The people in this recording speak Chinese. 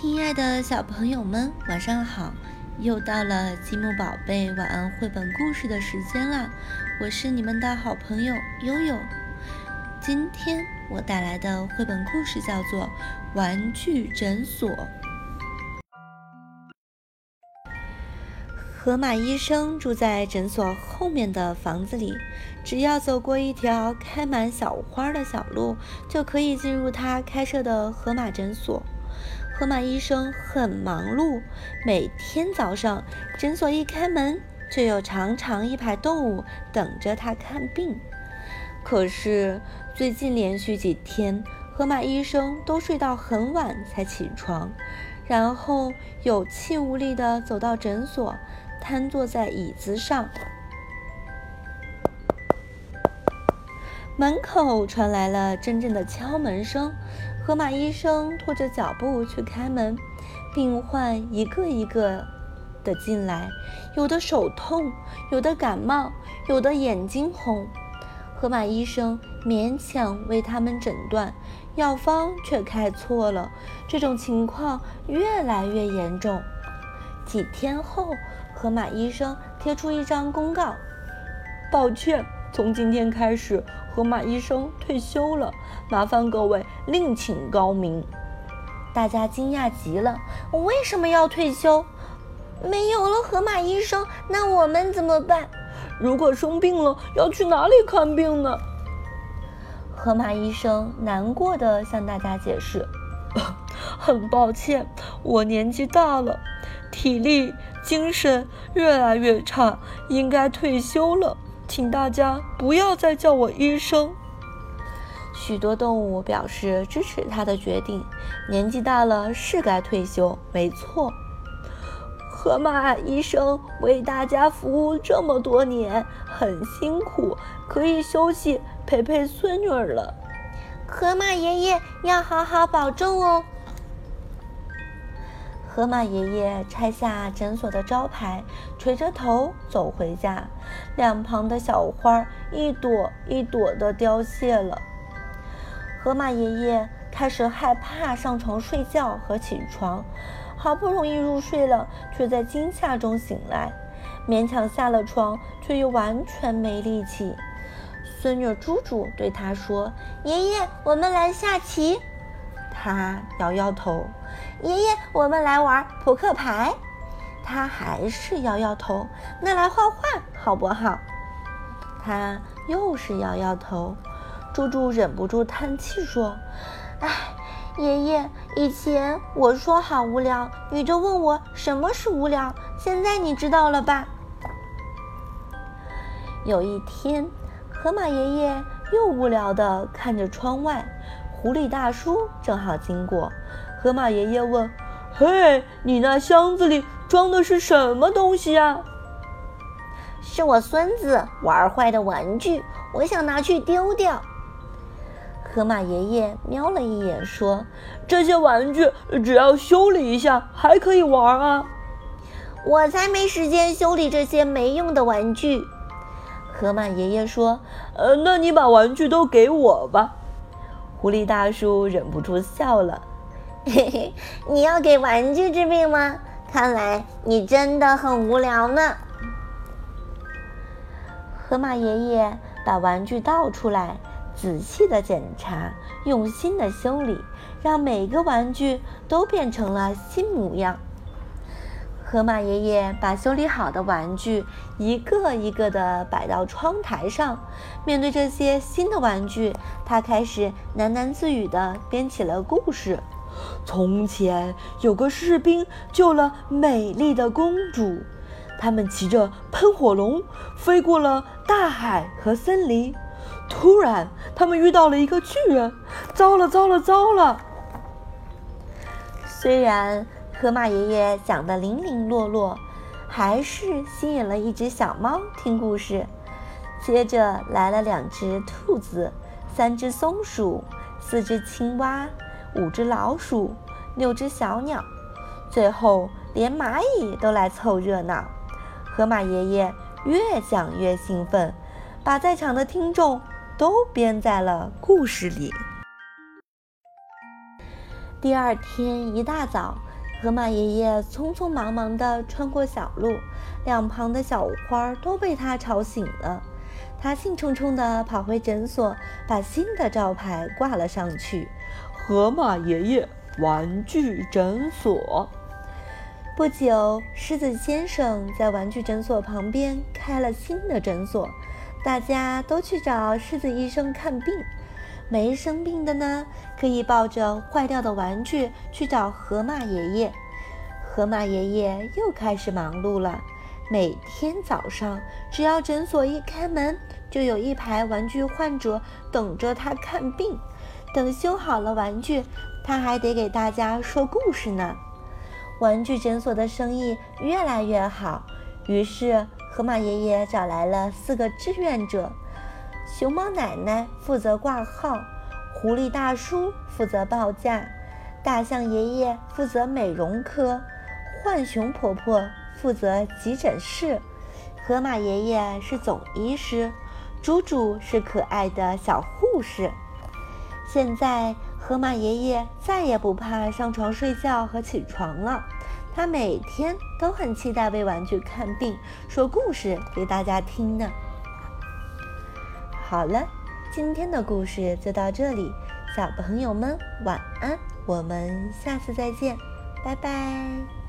亲爱的小朋友们，晚上好！又到了积木宝贝晚安绘本故事的时间啦，我是你们的好朋友悠悠。今天我带来的绘本故事叫做《玩具诊所》。河马医生住在诊所后面的房子里，只要走过一条开满小花的小路，就可以进入他开设的河马诊所。河马医生很忙碌，每天早上诊所一开门，就有长长一排动物等着他看病。可是最近连续几天，河马医生都睡到很晚才起床，然后有气无力地走到诊所。瘫坐在椅子上，门口传来了阵阵的敲门声。河马医生拖着脚步去开门，病患一个一个的进来，有的手痛，有的感冒，有的眼睛红。河马医生勉强为他们诊断，药方却开错了。这种情况越来越严重。几天后。河马医生贴出一张公告：“抱歉，从今天开始，河马医生退休了，麻烦各位另请高明。”大家惊讶极了：“我为什么要退休？没有了河马医生，那我们怎么办？如果生病了，要去哪里看病呢？”河马医生难过的向大家解释：“ 很抱歉，我年纪大了。”体力、精神越来越差，应该退休了，请大家不要再叫我医生。许多动物表示支持他的决定，年纪大了是该退休，没错。河马医生为大家服务这么多年，很辛苦，可以休息陪陪孙女了。河马爷爷要好好保重哦。河马爷爷拆下诊所的招牌，垂着头走回家。两旁的小花一朵一朵的凋谢了。河马爷爷开始害怕上床睡觉和起床，好不容易入睡了，却在惊吓中醒来。勉强下了床，却又完全没力气。孙女猪猪对他说：“爷爷，我们来下棋。”他摇摇头。爷爷，我们来玩扑克牌。他还是摇摇头。那来画画好不好？他又是摇摇头。猪猪忍不住叹气说：“哎，爷爷，以前我说好无聊，你就问我什么是无聊。现在你知道了吧？”有一天，河马爷爷又无聊地看着窗外，狐狸大叔正好经过。河马爷爷问：“嘿，你那箱子里装的是什么东西呀？”“是我孙子玩坏的玩具，我想拿去丢掉。”河马爷爷瞄了一眼，说：“这些玩具只要修理一下还可以玩啊。”“我才没时间修理这些没用的玩具。”河马爷爷说：“呃，那你把玩具都给我吧。”狐狸大叔忍不住笑了。嘿嘿，你要给玩具治病吗？看来你真的很无聊呢。河马爷爷把玩具倒出来，仔细的检查，用心的修理，让每个玩具都变成了新模样。河马爷爷把修理好的玩具一个一个的摆到窗台上，面对这些新的玩具，他开始喃喃自语地编起了故事。从前有个士兵救了美丽的公主，他们骑着喷火龙飞过了大海和森林。突然，他们遇到了一个巨人，糟了糟了糟了！虽然河马爷爷讲的零零落落，还是吸引了一只小猫听故事。接着来了两只兔子，三只松鼠，四只青蛙。五只老鼠，六只小鸟，最后连蚂蚁都来凑热闹。河马爷爷越讲越兴奋，把在场的听众都编在了故事里。第二天一大早，河马爷爷匆匆忙忙地穿过小路，两旁的小花都被他吵醒了。他兴冲冲地跑回诊所，把新的招牌挂了上去：“河马爷爷玩具诊所。”不久，狮子先生在玩具诊所旁边开了新的诊所，大家都去找狮子医生看病。没生病的呢，可以抱着坏掉的玩具去找河马爷爷。河马爷爷又开始忙碌了。每天早上，只要诊所一开门，就有一排玩具患者等着他看病。等修好了玩具，他还得给大家说故事呢。玩具诊所的生意越来越好，于是河马爷爷找来了四个志愿者。熊猫奶奶负责挂号，狐狸大叔负责报价，大象爷爷负责美容科，浣熊婆婆负责急诊室，河马爷爷是总医师，猪猪是可爱的小护士。现在，河马爷爷再也不怕上床睡觉和起床了，他每天都很期待为玩具看病、说故事给大家听呢。好了，今天的故事就到这里，小朋友们晚安，我们下次再见，拜拜。